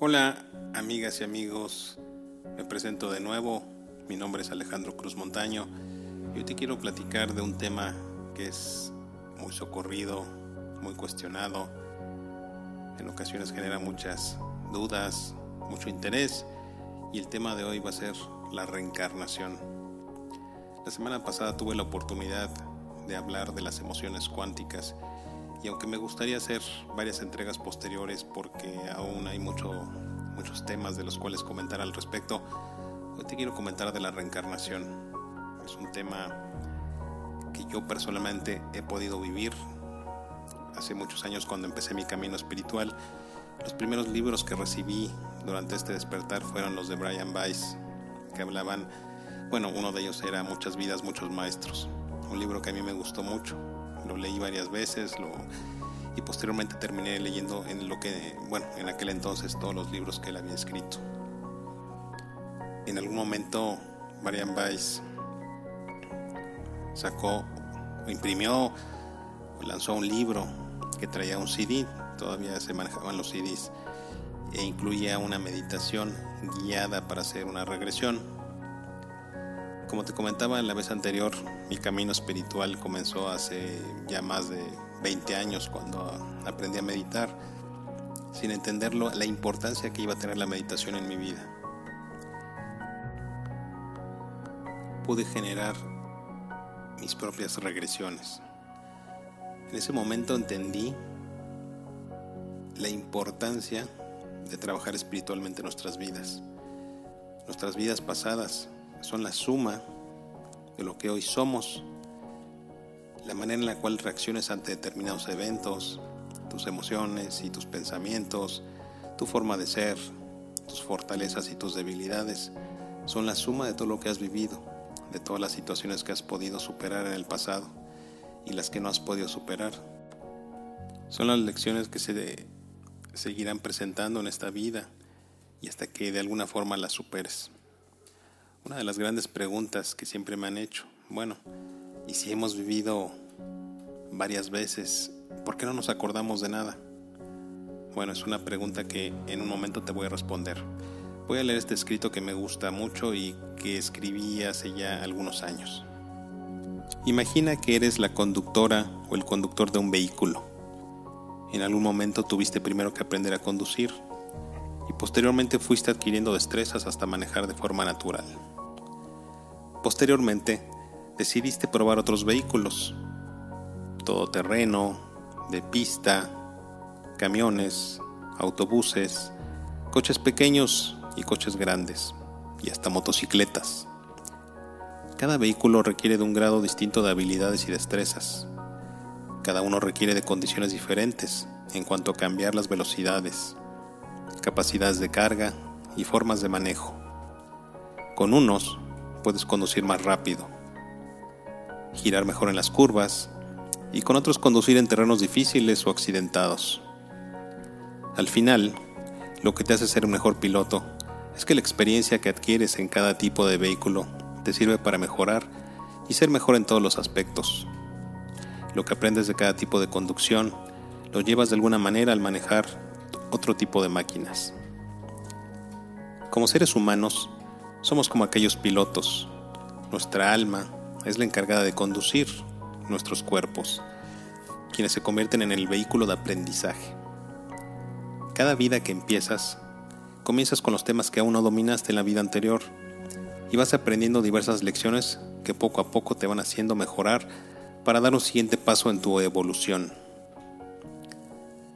Hola amigas y amigos, me presento de nuevo, mi nombre es Alejandro Cruz Montaño. Y hoy te quiero platicar de un tema que es muy socorrido, muy cuestionado, en ocasiones genera muchas dudas, mucho interés y el tema de hoy va a ser la reencarnación. La semana pasada tuve la oportunidad de hablar de las emociones cuánticas y aunque me gustaría hacer varias entregas posteriores porque aún hay mucho, muchos temas de los cuales comentar al respecto, hoy te quiero comentar de la reencarnación. Es un tema que yo personalmente he podido vivir hace muchos años cuando empecé mi camino espiritual. Los primeros libros que recibí durante este despertar fueron los de Brian Weiss, que hablaban, bueno, uno de ellos era Muchas vidas, muchos maestros, un libro que a mí me gustó mucho lo leí varias veces y posteriormente terminé leyendo en lo que, bueno, en aquel entonces todos los libros que él había escrito. En algún momento Marian Weiss sacó, imprimió, lanzó un libro que traía un CD, todavía se manejaban los CDs, e incluía una meditación guiada para hacer una regresión como te comentaba la vez anterior, mi camino espiritual comenzó hace ya más de 20 años cuando aprendí a meditar, sin entenderlo la importancia que iba a tener la meditación en mi vida. Pude generar mis propias regresiones. En ese momento entendí la importancia de trabajar espiritualmente nuestras vidas, nuestras vidas pasadas, son la suma de lo que hoy somos, la manera en la cual reacciones ante determinados eventos, tus emociones y tus pensamientos, tu forma de ser, tus fortalezas y tus debilidades, son la suma de todo lo que has vivido, de todas las situaciones que has podido superar en el pasado y las que no has podido superar. Son las lecciones que se seguirán presentando en esta vida y hasta que de alguna forma las superes. Una de las grandes preguntas que siempre me han hecho, bueno, ¿y si hemos vivido varias veces, por qué no nos acordamos de nada? Bueno, es una pregunta que en un momento te voy a responder. Voy a leer este escrito que me gusta mucho y que escribí hace ya algunos años. Imagina que eres la conductora o el conductor de un vehículo. En algún momento tuviste primero que aprender a conducir y posteriormente fuiste adquiriendo destrezas hasta manejar de forma natural. Posteriormente, decidiste probar otros vehículos, todoterreno, de pista, camiones, autobuses, coches pequeños y coches grandes, y hasta motocicletas. Cada vehículo requiere de un grado distinto de habilidades y destrezas. Cada uno requiere de condiciones diferentes en cuanto a cambiar las velocidades, capacidades de carga y formas de manejo. Con unos puedes conducir más rápido, girar mejor en las curvas y con otros conducir en terrenos difíciles o accidentados. Al final, lo que te hace ser un mejor piloto es que la experiencia que adquieres en cada tipo de vehículo te sirve para mejorar y ser mejor en todos los aspectos. Lo que aprendes de cada tipo de conducción lo llevas de alguna manera al manejar otro tipo de máquinas. Como seres humanos, somos como aquellos pilotos. Nuestra alma es la encargada de conducir nuestros cuerpos, quienes se convierten en el vehículo de aprendizaje. Cada vida que empiezas, comienzas con los temas que aún no dominaste en la vida anterior y vas aprendiendo diversas lecciones que poco a poco te van haciendo mejorar para dar un siguiente paso en tu evolución.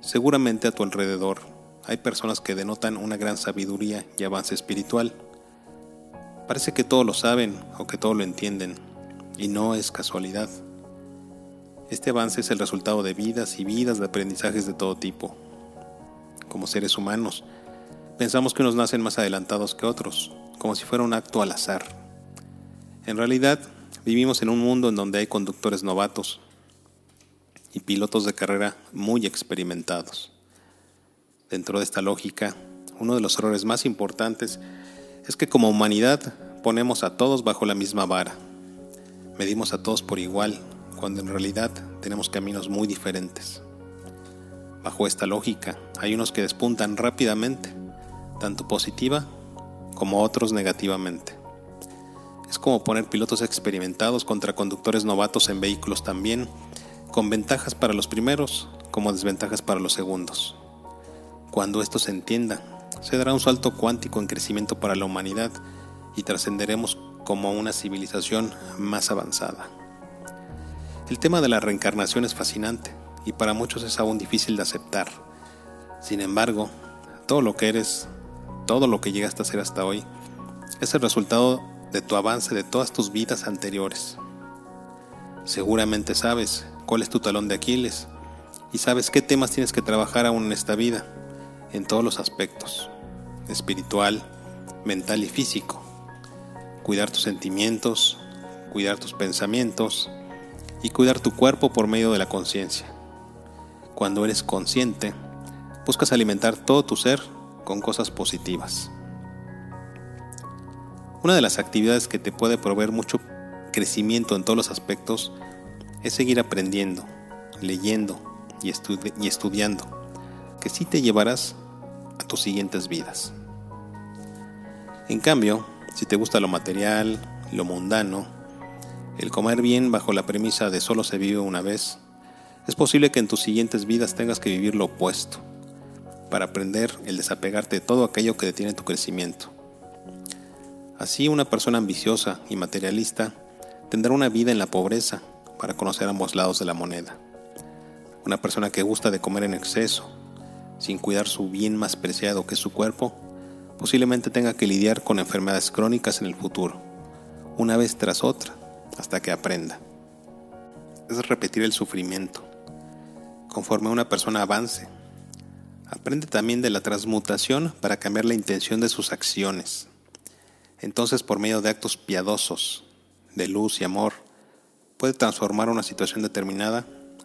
Seguramente a tu alrededor hay personas que denotan una gran sabiduría y avance espiritual Parece que todo lo saben o que todo lo entienden, y no es casualidad. Este avance es el resultado de vidas y vidas de aprendizajes de todo tipo. Como seres humanos, pensamos que unos nacen más adelantados que otros, como si fuera un acto al azar. En realidad, vivimos en un mundo en donde hay conductores novatos y pilotos de carrera muy experimentados. Dentro de esta lógica, uno de los errores más importantes es que como humanidad ponemos a todos bajo la misma vara. Medimos a todos por igual, cuando en realidad tenemos caminos muy diferentes. Bajo esta lógica, hay unos que despuntan rápidamente, tanto positiva como otros negativamente. Es como poner pilotos experimentados contra conductores novatos en vehículos también, con ventajas para los primeros como desventajas para los segundos. Cuando esto se entienda, se dará un salto cuántico en crecimiento para la humanidad y trascenderemos como una civilización más avanzada. El tema de la reencarnación es fascinante y para muchos es aún difícil de aceptar. Sin embargo, todo lo que eres, todo lo que llegaste a ser hasta hoy, es el resultado de tu avance de todas tus vidas anteriores. Seguramente sabes cuál es tu talón de Aquiles y sabes qué temas tienes que trabajar aún en esta vida, en todos los aspectos, espiritual, mental y físico. Cuidar tus sentimientos, cuidar tus pensamientos y cuidar tu cuerpo por medio de la conciencia. Cuando eres consciente, buscas alimentar todo tu ser con cosas positivas. Una de las actividades que te puede proveer mucho crecimiento en todos los aspectos es seguir aprendiendo, leyendo y, estudiando, que sí te llevarás a tus siguientes vidas. En cambio, si te gusta lo material, lo mundano, el comer bien bajo la premisa de solo se vive una vez, es posible que en tus siguientes vidas tengas que vivir lo opuesto, para aprender el desapegarte de todo aquello que detiene tu crecimiento. Así una persona ambiciosa y materialista tendrá una vida en la pobreza para conocer ambos lados de la moneda. Una persona que gusta de comer en exceso, sin cuidar su bien más preciado que su cuerpo, posiblemente tenga que lidiar con enfermedades crónicas en el futuro, una vez tras otra, hasta que aprenda. Es repetir el sufrimiento. Conforme una persona avance, aprende también de la transmutación para cambiar la intención de sus acciones entonces por medio de actos piadosos, de luz y amor, puede transformar una situación determinada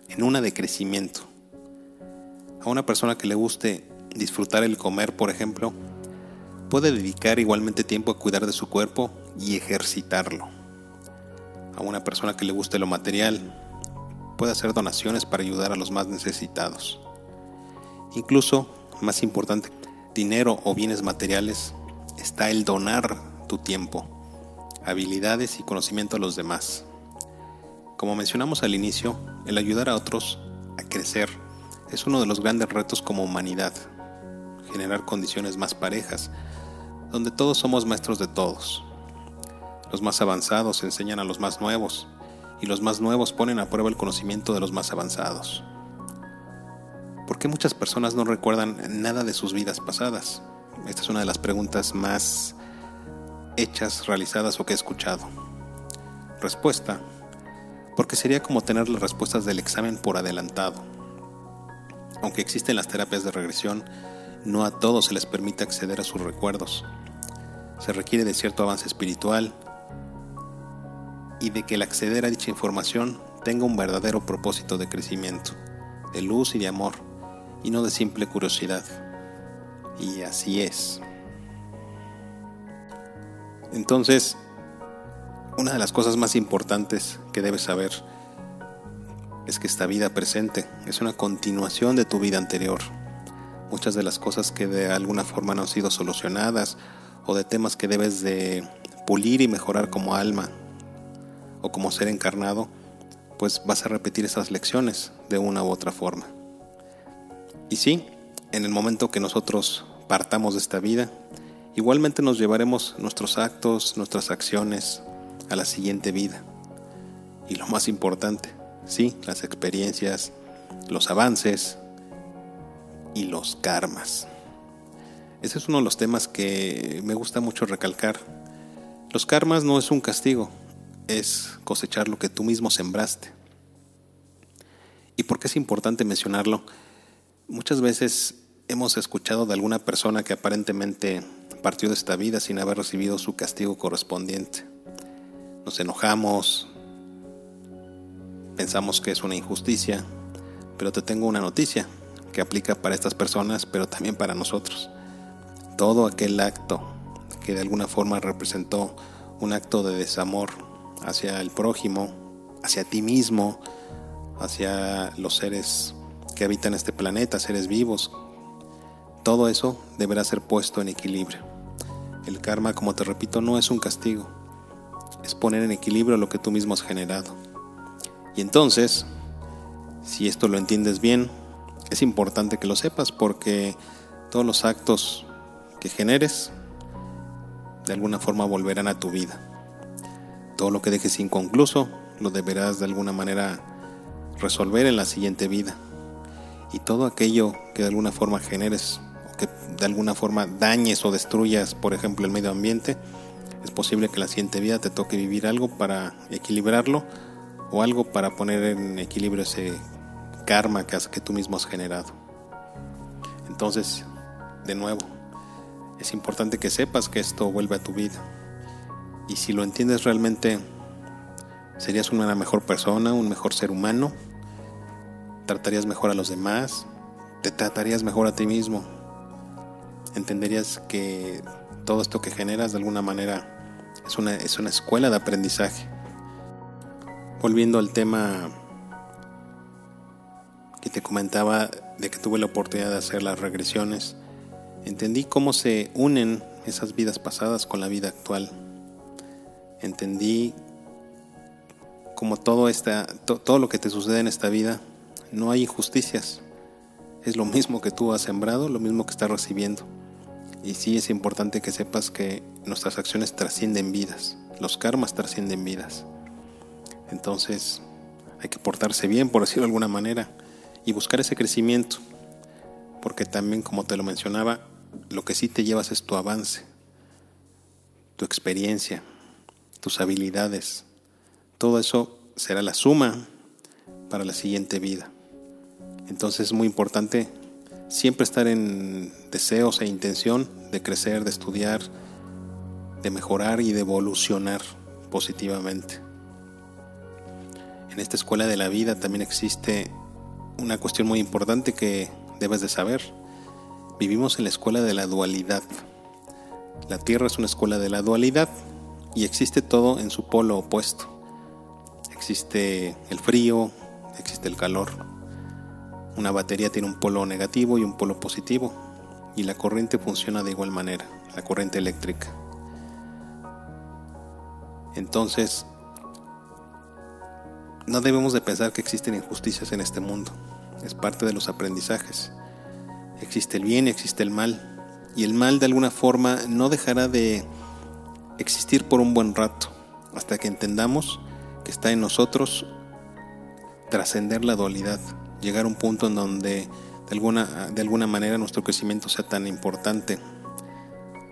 en una de crecimiento. A una persona que le guste disfrutar el comer, por ejemplo, puede dedicar igualmente tiempo a cuidar de su cuerpo y ejercitarlo. A una persona que le guste lo material, puede hacer donaciones para ayudar a los más necesitados. Incluso, más importante, dinero o bienes materiales, está el donar tu tiempo, habilidades y conocimiento a los demás. Como mencionamos al inicio, el ayudar a otros a crecer es uno de los grandes retos como humanidad. Generar condiciones más parejas, donde todos somos maestros de todos. Los más avanzados enseñan a los más nuevos y los más nuevos ponen a prueba el conocimiento de los más avanzados. ¿Por qué muchas personas no recuerdan nada de sus vidas pasadas? Esta es una de las preguntas más hechas, realizadas o que he escuchado. Respuesta. Porque sería como tener las respuestas del examen por adelantado. Aunque existen las terapias de regresión, no a todos se les permite acceder a sus recuerdos. Se requiere de cierto avance espiritual y de que el acceder a dicha información tenga un verdadero propósito de crecimiento, de luz y de amor, y no de simple curiosidad. Y así es. Entonces, una de las cosas más importantes que debes saber es que esta vida presente es una continuación de tu vida anterior. Muchas de las cosas que de alguna forma no han sido solucionadas o de temas que debes de pulir y mejorar como alma o como ser encarnado, pues vas a repetir esas lecciones de una u otra forma. Y sí, en el momento que nosotros partamos de esta vida, Igualmente nos llevaremos nuestros actos, nuestras acciones a la siguiente vida. Y lo más importante, sí, las experiencias, los avances y los karmas. Ese es uno de los temas que me gusta mucho recalcar. Los karmas no es un castigo, es cosechar lo que tú mismo sembraste. ¿Y por qué es importante mencionarlo? Muchas veces hemos escuchado de alguna persona que aparentemente partió de esta vida sin haber recibido su castigo correspondiente. Nos enojamos, pensamos que es una injusticia, pero te tengo una noticia que aplica para estas personas, pero también para nosotros. Todo aquel acto que de alguna forma representó un acto de desamor hacia el prójimo, hacia ti mismo, hacia los seres que habitan este planeta, seres vivos, todo eso deberá ser puesto en equilibrio. El karma, como te repito, no es un castigo, es poner en equilibrio lo que tú mismo has generado. Y entonces, si esto lo entiendes bien, es importante que lo sepas porque todos los actos que generes de alguna forma volverán a tu vida. Todo lo que dejes inconcluso lo deberás de alguna manera resolver en la siguiente vida. Y todo aquello que de alguna forma generes o que de alguna forma dañes o destruyas, por ejemplo, el medio ambiente, es posible que la siguiente vida te toque vivir algo para equilibrarlo o algo para poner en equilibrio ese karma que tú mismo has generado. Entonces, de nuevo, es importante que sepas que esto vuelve a tu vida. Y si lo entiendes realmente, serías una mejor persona, un mejor ser humano, tratarías mejor a los demás, te tratarías mejor a ti mismo, entenderías que todo esto que generas de alguna manera es una, es una escuela de aprendizaje. Volviendo al tema que te comentaba de que tuve la oportunidad de hacer las regresiones, entendí cómo se unen esas vidas pasadas con la vida actual. Entendí cómo todo, esta, todo lo que te sucede en esta vida, no hay injusticias. Es lo mismo que tú has sembrado, lo mismo que estás recibiendo. Y sí es importante que sepas que nuestras acciones trascienden vidas, los karmas trascienden vidas. Entonces hay que portarse bien, por decirlo de alguna manera, y buscar ese crecimiento, porque también, como te lo mencionaba, lo que sí te llevas es tu avance, tu experiencia, tus habilidades. Todo eso será la suma para la siguiente vida. Entonces es muy importante siempre estar en deseos e intención de crecer, de estudiar, de mejorar y de evolucionar positivamente. En esta escuela de la vida también existe una cuestión muy importante que debes de saber. Vivimos en la escuela de la dualidad. La Tierra es una escuela de la dualidad y existe todo en su polo opuesto. Existe el frío, existe el calor, una batería tiene un polo negativo y un polo positivo y la corriente funciona de igual manera, la corriente eléctrica. Entonces, no debemos de pensar que existen injusticias en este mundo. Es parte de los aprendizajes. Existe el bien y existe el mal. Y el mal de alguna forma no dejará de existir por un buen rato, hasta que entendamos que está en nosotros trascender la dualidad, llegar a un punto en donde de alguna, de alguna manera nuestro crecimiento sea tan importante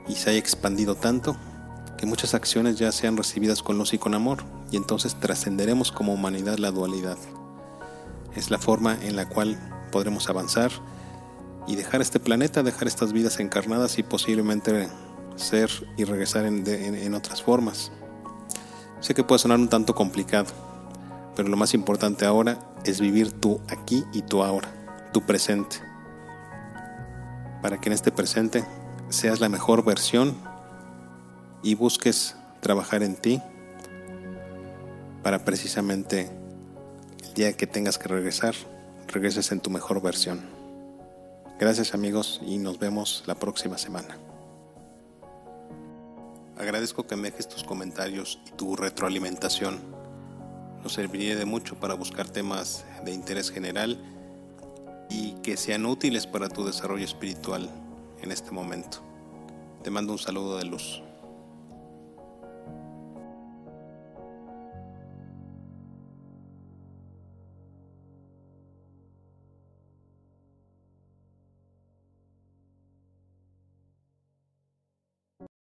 y se haya expandido tanto que muchas acciones ya sean recibidas con luz y con amor y entonces trascenderemos como humanidad la dualidad. Es la forma en la cual podremos avanzar y dejar este planeta, dejar estas vidas encarnadas y posiblemente ser y regresar en, en otras formas. Sé que puede sonar un tanto complicado, pero lo más importante ahora es vivir tú aquí y tú ahora, tu presente. Para que en este presente seas la mejor versión y busques trabajar en ti para precisamente el día que tengas que regresar, regreses en tu mejor versión. Gracias amigos y nos vemos la próxima semana. Agradezco que me dejes tus comentarios y tu retroalimentación nos serviría de mucho para buscar temas de interés general y que sean útiles para tu desarrollo espiritual en este momento. Te mando un saludo de luz.